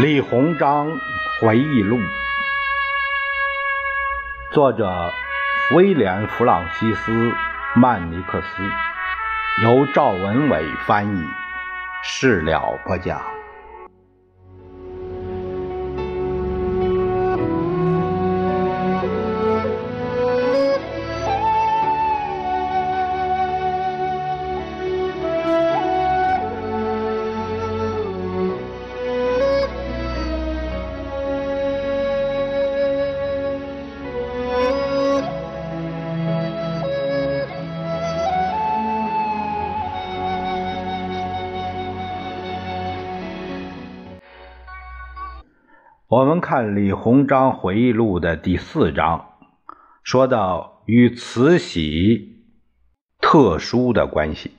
李鸿章回忆录，作者威廉·弗朗西斯·曼尼克斯，由赵文伟翻译，事了不讲。我们看李鸿章回忆录的第四章，说到与慈禧特殊的关系。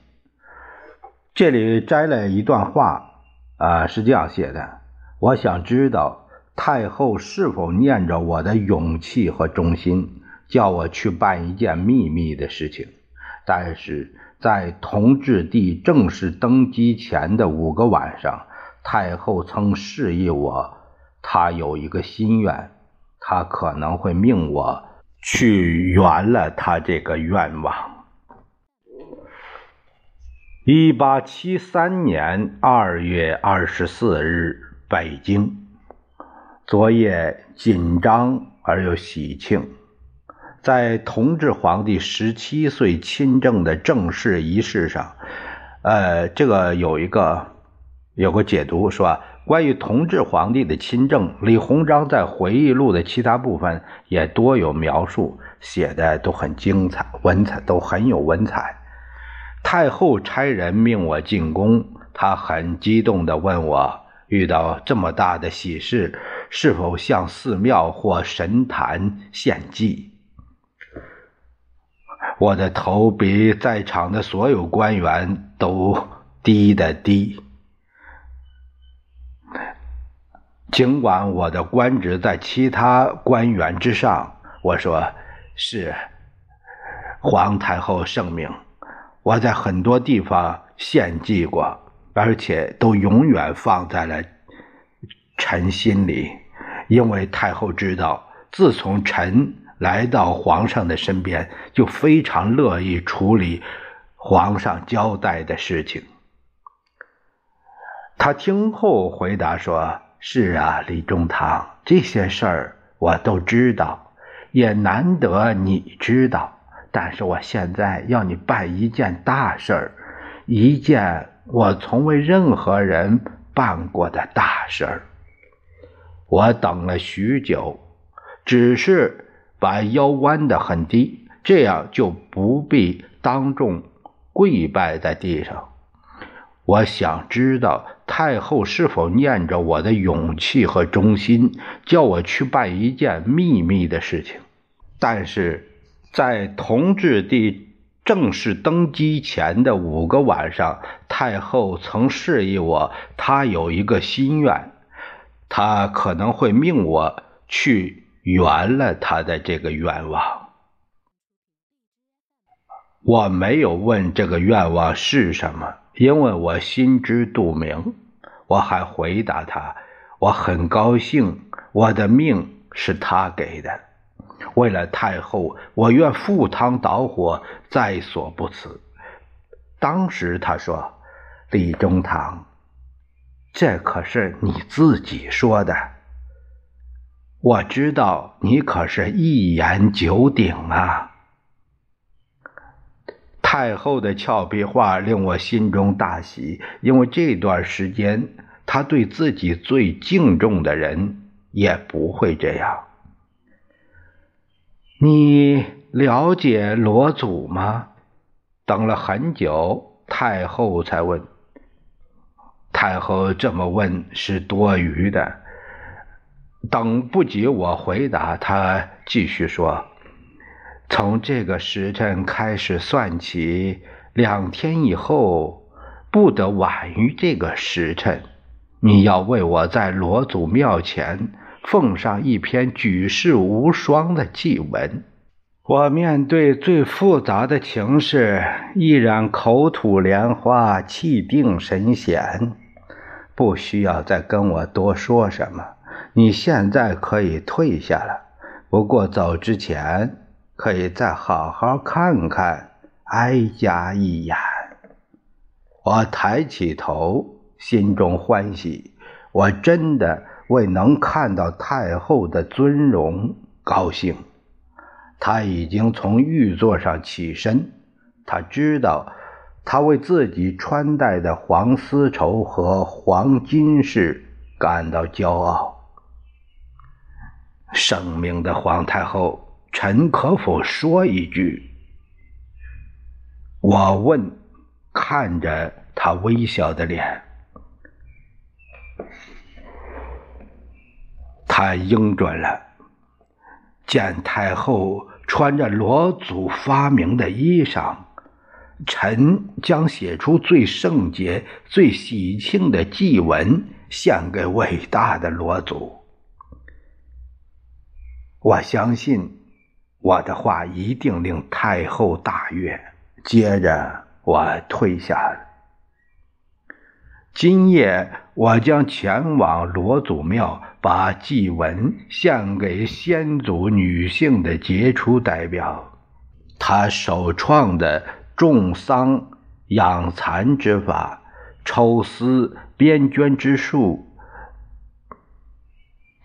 这里摘了一段话，啊，是这样写的：我想知道太后是否念着我的勇气和忠心，叫我去办一件秘密的事情。但是在同治帝正式登基前的五个晚上，太后曾示意我。他有一个心愿，他可能会命我去圆了他这个愿望。一八七三年二月二十四日，北京。昨夜紧张而又喜庆，在同治皇帝十七岁亲政的正式仪式上，呃，这个有一个有个解读是吧？关于同治皇帝的亲政，李鸿章在回忆录的其他部分也多有描述，写的都很精彩，文采都很有文采。太后差人命我进宫，他很激动地问我：遇到这么大的喜事，是否向寺庙或神坛献祭？我的头比在场的所有官员都低得低。尽管我的官职在其他官员之上，我说是皇太后圣命。我在很多地方献祭过，而且都永远放在了臣心里，因为太后知道，自从臣来到皇上的身边，就非常乐意处理皇上交代的事情。他听后回答说。是啊，李中堂，这些事儿我都知道，也难得你知道。但是我现在要你办一件大事儿，一件我从未任何人办过的大事儿。我等了许久，只是把腰弯得很低，这样就不必当众跪拜在地上。我想知道太后是否念着我的勇气和忠心，叫我去办一件秘密的事情。但是，在同治帝正式登基前的五个晚上，太后曾示意我，她有一个心愿，她可能会命我去圆了她的这个愿望。我没有问这个愿望是什么。因为我心知肚明，我还回答他：“我很高兴，我的命是他给的。为了太后，我愿赴汤蹈火，在所不辞。”当时他说：“李中堂，这可是你自己说的。我知道你可是一言九鼎啊。”太后的俏皮话令我心中大喜，因为这段时间，他对自己最敬重的人也不会这样。你了解罗祖吗？等了很久，太后才问。太后这么问是多余的。等不及我回答，他继续说。从这个时辰开始算起，两天以后不得晚于这个时辰。你要为我在罗祖庙前奉上一篇举世无双的祭文。我面对最复杂的情势，依然口吐莲花，气定神闲。不需要再跟我多说什么。你现在可以退下了，不过走之前可以再好好看看哀家一眼。我抬起头，心中欢喜，我真的为能看到太后的尊容高兴。他已经从玉座上起身，他知道，他为自己穿戴的黄丝绸和黄金饰感到骄傲。圣明的皇太后，臣可否说一句？我问，看着他微笑的脸，他应准了。见太后穿着罗祖发明的衣裳，臣将写出最圣洁、最喜庆的祭文献给伟大的罗祖。我相信我的话一定令太后大悦。接着我退下了。今夜我将前往罗祖庙，把祭文献给先祖女性的杰出代表，她首创的种桑养蚕之法，抽丝编绢之术。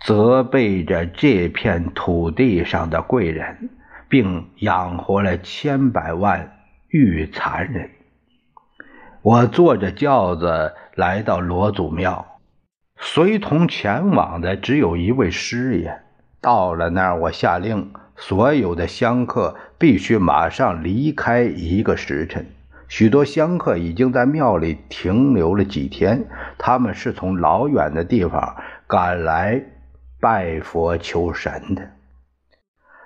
责备着这片土地上的贵人，并养活了千百万玉蚕人。我坐着轿子来到罗祖庙，随同前往的只有一位师爷。到了那儿，我下令所有的香客必须马上离开一个时辰。许多香客已经在庙里停留了几天，他们是从老远的地方赶来。拜佛求神的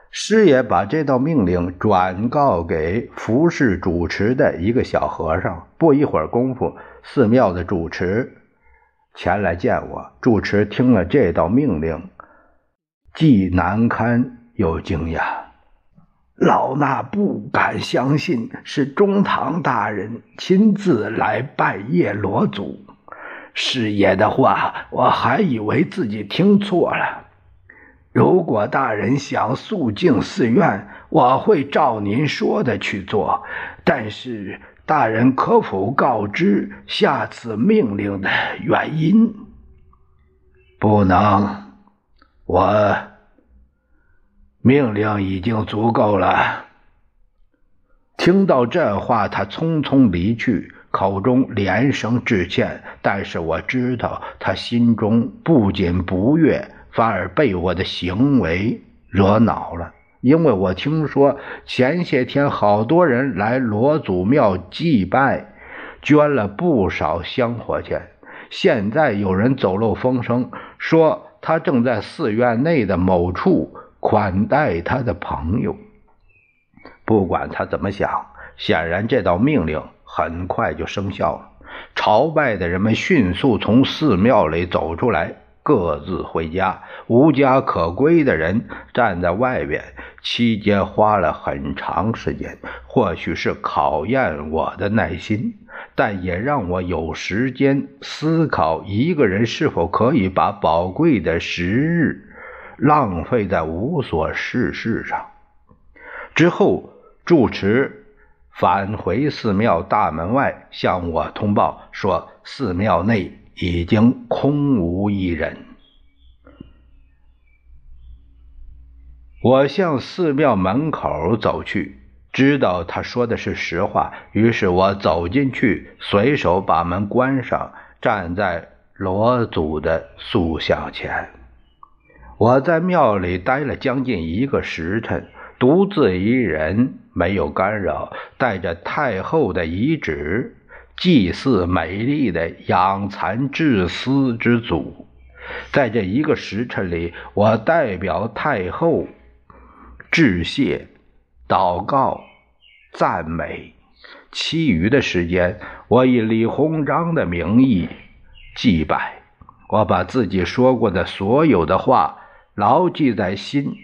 师爷把这道命令转告给服侍主持的一个小和尚。不一会儿功夫，寺庙的主持前来见我。主持听了这道命令，既难堪又惊讶。老衲不敢相信是中堂大人亲自来拜谒罗祖。师爷的话，我还以为自己听错了。如果大人想肃静寺院，我会照您说的去做。但是，大人可否告知下次命令的原因？不能，我命令已经足够了。听到这话，他匆匆离去。口中连声致歉，但是我知道他心中不仅不悦，反而被我的行为惹恼了。因为我听说前些天好多人来罗祖庙祭拜，捐了不少香火钱。现在有人走漏风声，说他正在寺院内的某处款待他的朋友。不管他怎么想，显然这道命令。很快就生效了。朝拜的人们迅速从寺庙里走出来，各自回家。无家可归的人站在外边，期间花了很长时间。或许是考验我的耐心，但也让我有时间思考一个人是否可以把宝贵的时日浪费在无所事事上。之后，住持。返回寺庙大门外，向我通报说，寺庙内已经空无一人。我向寺庙门口走去，知道他说的是实话，于是我走进去，随手把门关上，站在罗祖的塑像前。我在庙里待了将近一个时辰。独自一人，没有干扰，带着太后的遗旨，祭祀美丽的养蚕治丝之祖。在这一个时辰里，我代表太后致谢、祷告、赞美。其余的时间，我以李鸿章的名义祭拜。我把自己说过的所有的话牢记在心。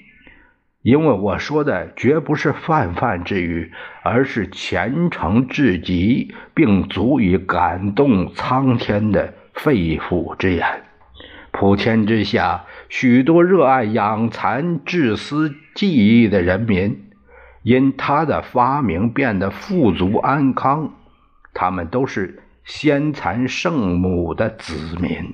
因为我说的绝不是泛泛之语，而是虔诚至极，并足以感动苍天的肺腑之言。普天之下，许多热爱养蚕治丝技艺的人民，因他的发明变得富足安康。他们都是先蚕圣母的子民。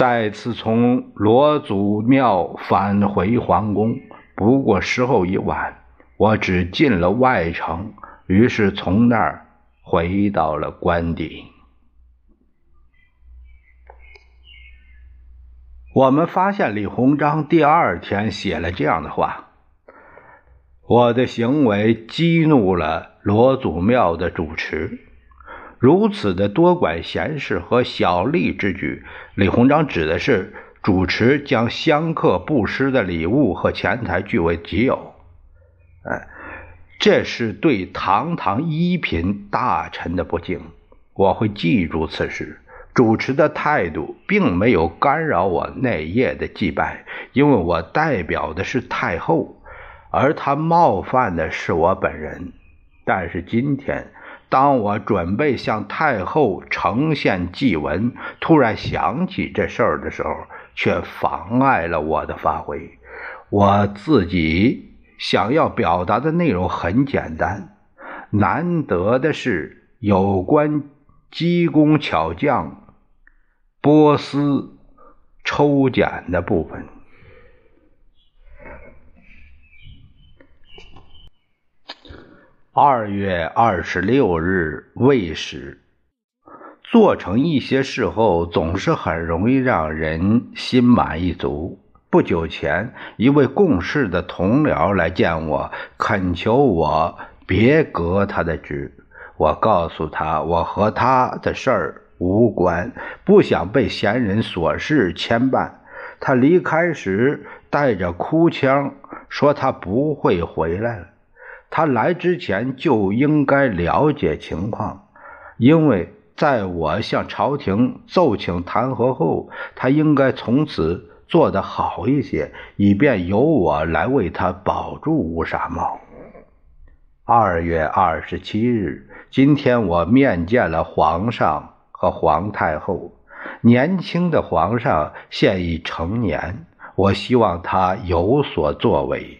再次从罗祖庙返回皇宫，不过时候已晚，我只进了外城，于是从那儿回到了官邸。我们发现李鸿章第二天写了这样的话：“我的行为激怒了罗祖庙的主持，如此的多管闲事和小利之举。”李鸿章指的是主持将香客布施的礼物和钱财据为己有。哎，这是对堂堂一品大臣的不敬。我会记住此事。主持的态度并没有干扰我那夜的祭拜，因为我代表的是太后，而他冒犯的是我本人。但是今天，当我准备向太后呈现祭文，突然想起这事儿的时候，却妨碍了我的发挥。我自己想要表达的内容很简单，难得的是有关机工巧匠。波斯抽检的部分。二月二十六日未时，做成一些事后，总是很容易让人心满意足。不久前，一位共事的同僚来见我，恳求我别革他的职。我告诉他，我和他的事儿。无关，不想被闲人琐事牵绊。他离开时带着哭腔，说他不会回来了。他来之前就应该了解情况，因为在我向朝廷奏请弹劾后，他应该从此做得好一些，以便由我来为他保住乌纱帽。二月二十七日，今天我面见了皇上。和皇太后，年轻的皇上现已成年，我希望他有所作为。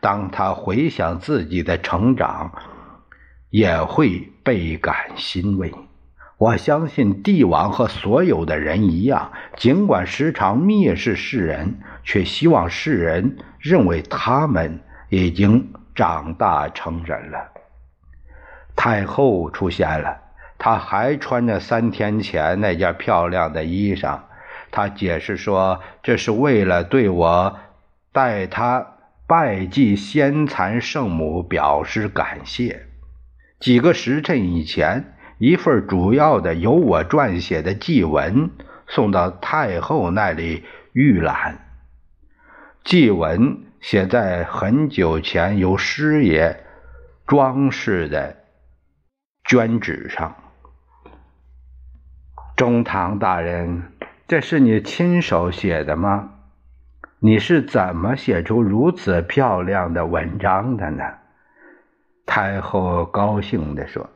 当他回想自己的成长，也会倍感欣慰。我相信帝王和所有的人一样，尽管时常蔑视世人，却希望世人认为他们已经长大成人了。太后出现了。她还穿着三天前那件漂亮的衣裳。她解释说，这是为了对我带她拜祭先蚕圣母表示感谢。几个时辰以前，一份主要的由我撰写的祭文送到太后那里预览。祭文写在很久前由师爷装饰的绢纸上。中堂大人，这是你亲手写的吗？你是怎么写出如此漂亮的文章的呢？太后高兴地说。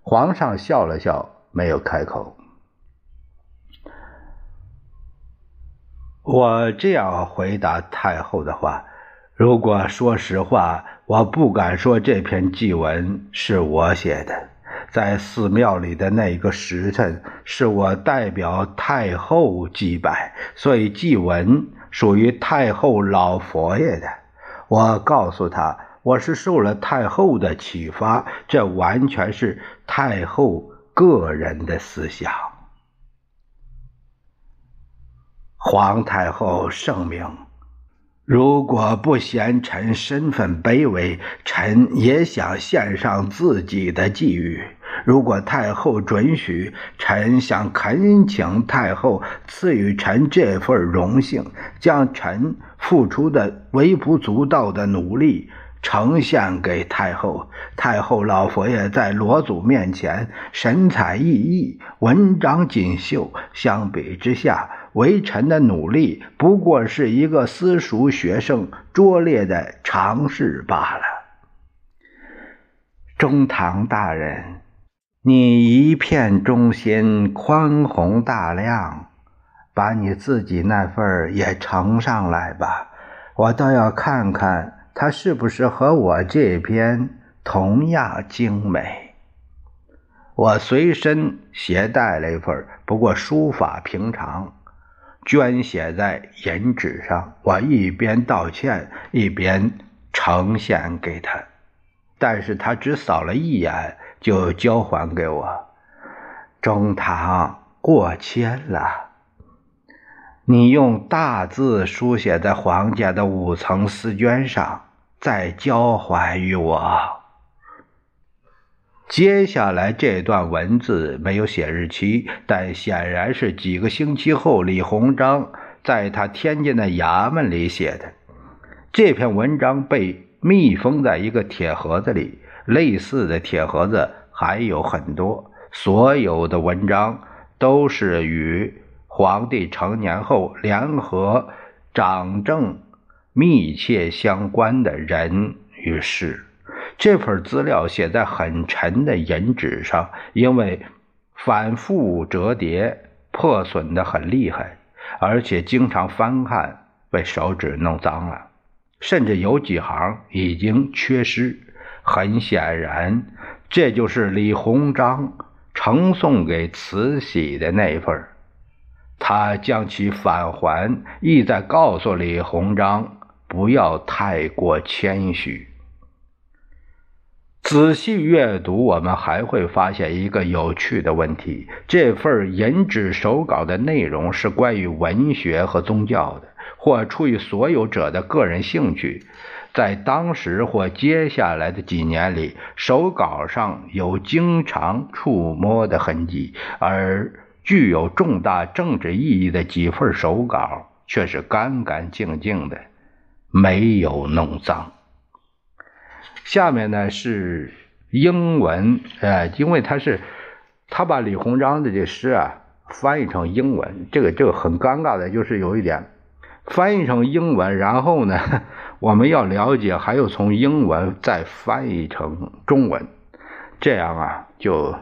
皇上笑了笑，没有开口。我这样回答太后的话：如果说实话，我不敢说这篇祭文是我写的。在寺庙里的那个时辰，是我代表太后祭拜，所以祭文属于太后老佛爷的。我告诉他，我是受了太后的启发，这完全是太后个人的思想。皇太后圣明。如果不嫌臣身份卑微，臣也想献上自己的寄语。如果太后准许，臣想恳请太后赐予臣这份荣幸，将臣付出的微不足道的努力呈现给太后。太后老佛爷在罗祖面前神采奕奕，文章锦绣，相比之下。微臣的努力不过是一个私塾学生拙劣的尝试罢了。中堂大人，你一片忠心，宽宏大量，把你自己那份也呈上来吧，我倒要看看它是不是和我这篇同样精美。我随身携带了一份，不过书法平常，捐写在银纸上。我一边道歉，一边呈现给他，但是他只扫了一眼。就交还给我，中堂过谦了。你用大字书写在皇家的五层丝绢上，再交还于我。接下来这段文字没有写日期，但显然是几个星期后李鸿章在他天津的衙门里写的。这篇文章被密封在一个铁盒子里。类似的铁盒子还有很多，所有的文章都是与皇帝成年后联合掌政密切相关的人与事。这份资料写在很沉的银纸上，因为反复折叠，破损的很厉害，而且经常翻看，被手指弄脏了，甚至有几行已经缺失。很显然，这就是李鸿章呈送给慈禧的那一份他将其返还，意在告诉李鸿章不要太过谦虚。仔细阅读，我们还会发现一个有趣的问题：这份银纸手稿的内容是关于文学和宗教的，或出于所有者的个人兴趣。在当时或接下来的几年里，手稿上有经常触摸的痕迹，而具有重大政治意义的几份手稿却是干干净净的，没有弄脏。下面呢是英文，呃，因为他是他把李鸿章的这诗啊翻译成英文，这个这个很尴尬的，就是有一点翻译成英文，然后呢。我们要了解，还有从英文再翻译成中文，这样啊，就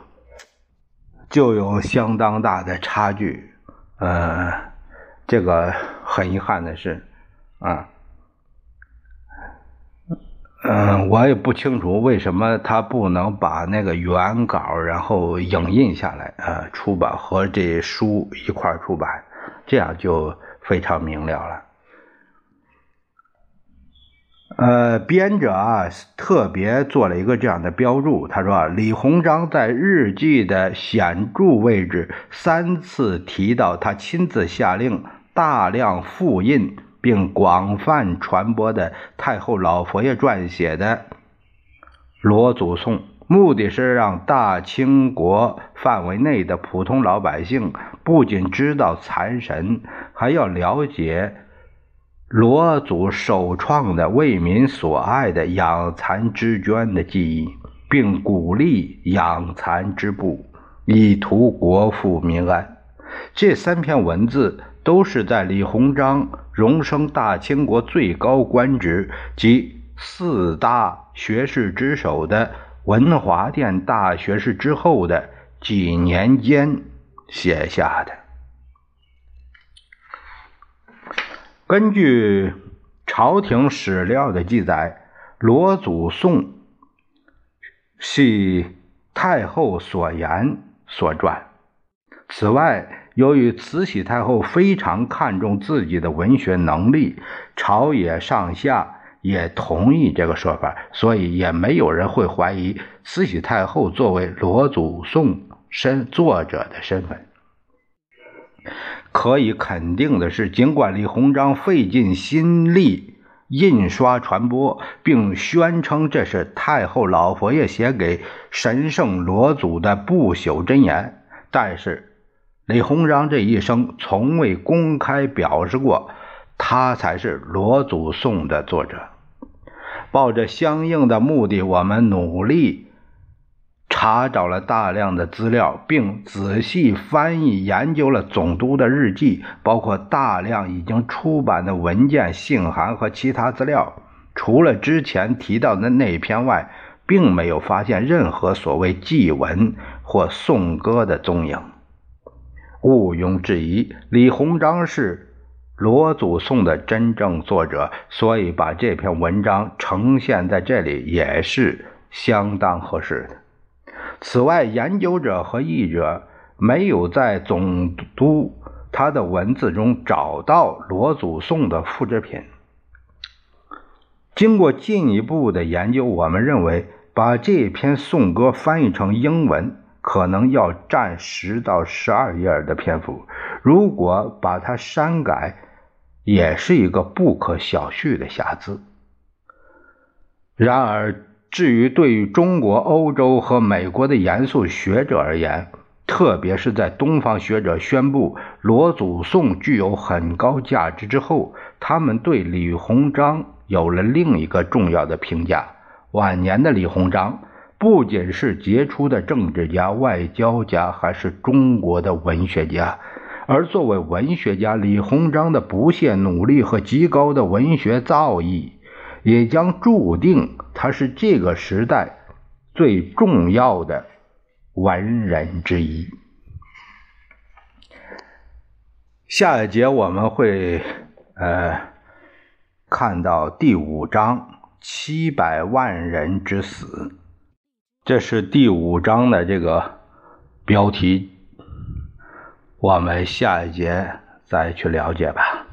就有相当大的差距。呃，这个很遗憾的是，啊，嗯，我也不清楚为什么他不能把那个原稿然后影印下来，呃，出版和这书一块出版，这样就非常明了了。呃，编者啊特别做了一个这样的标注，他说啊：“李鸿章在日记的显著位置三次提到他亲自下令大量复印并广泛传播的太后老佛爷撰写的《罗祖颂》，目的是让大清国范围内的普通老百姓不仅知道残神，还要了解。”罗祖首创的为民所爱的养蚕织绢的技艺，并鼓励养蚕织布，以图国富民安。这三篇文字都是在李鸿章荣升大清国最高官职及四大学士之首的文华殿大学士之后的几年间写下的。根据朝廷史料的记载，《罗祖颂》系太后所言所撰。此外，由于慈禧太后非常看重自己的文学能力，朝野上下也同意这个说法，所以也没有人会怀疑慈禧太后作为《罗祖颂》身作者的身份。可以肯定的是，尽管李鸿章费尽心力印刷传播，并宣称这是太后老佛爷写给神圣罗祖的不朽真言，但是李鸿章这一生从未公开表示过他才是罗祖颂的作者。抱着相应的目的，我们努力。查找了大量的资料，并仔细翻译研究了总督的日记，包括大量已经出版的文件、信函和其他资料。除了之前提到的那篇外，并没有发现任何所谓祭文或颂歌的踪影。毋庸置疑，李鸿章是罗祖颂的真正作者，所以把这篇文章呈现在这里也是相当合适的。此外，研究者和译者没有在总督他的文字中找到罗祖颂的复制品。经过进一步的研究，我们认为把这篇颂歌翻译成英文。可能要占十到十二页的篇幅，如果把它删改，也是一个不可小觑的瑕疵。然而，至于对于中国、欧洲和美国的严肃学者而言，特别是在东方学者宣布罗祖颂具有很高价值之后，他们对李鸿章有了另一个重要的评价：晚年的李鸿章。不仅是杰出的政治家、外交家，还是中国的文学家。而作为文学家，李鸿章的不懈努力和极高的文学造诣，也将注定他是这个时代最重要的文人之一。下一节我们会呃看到第五章七百万人之死。这是第五章的这个标题，我们下一节再去了解吧。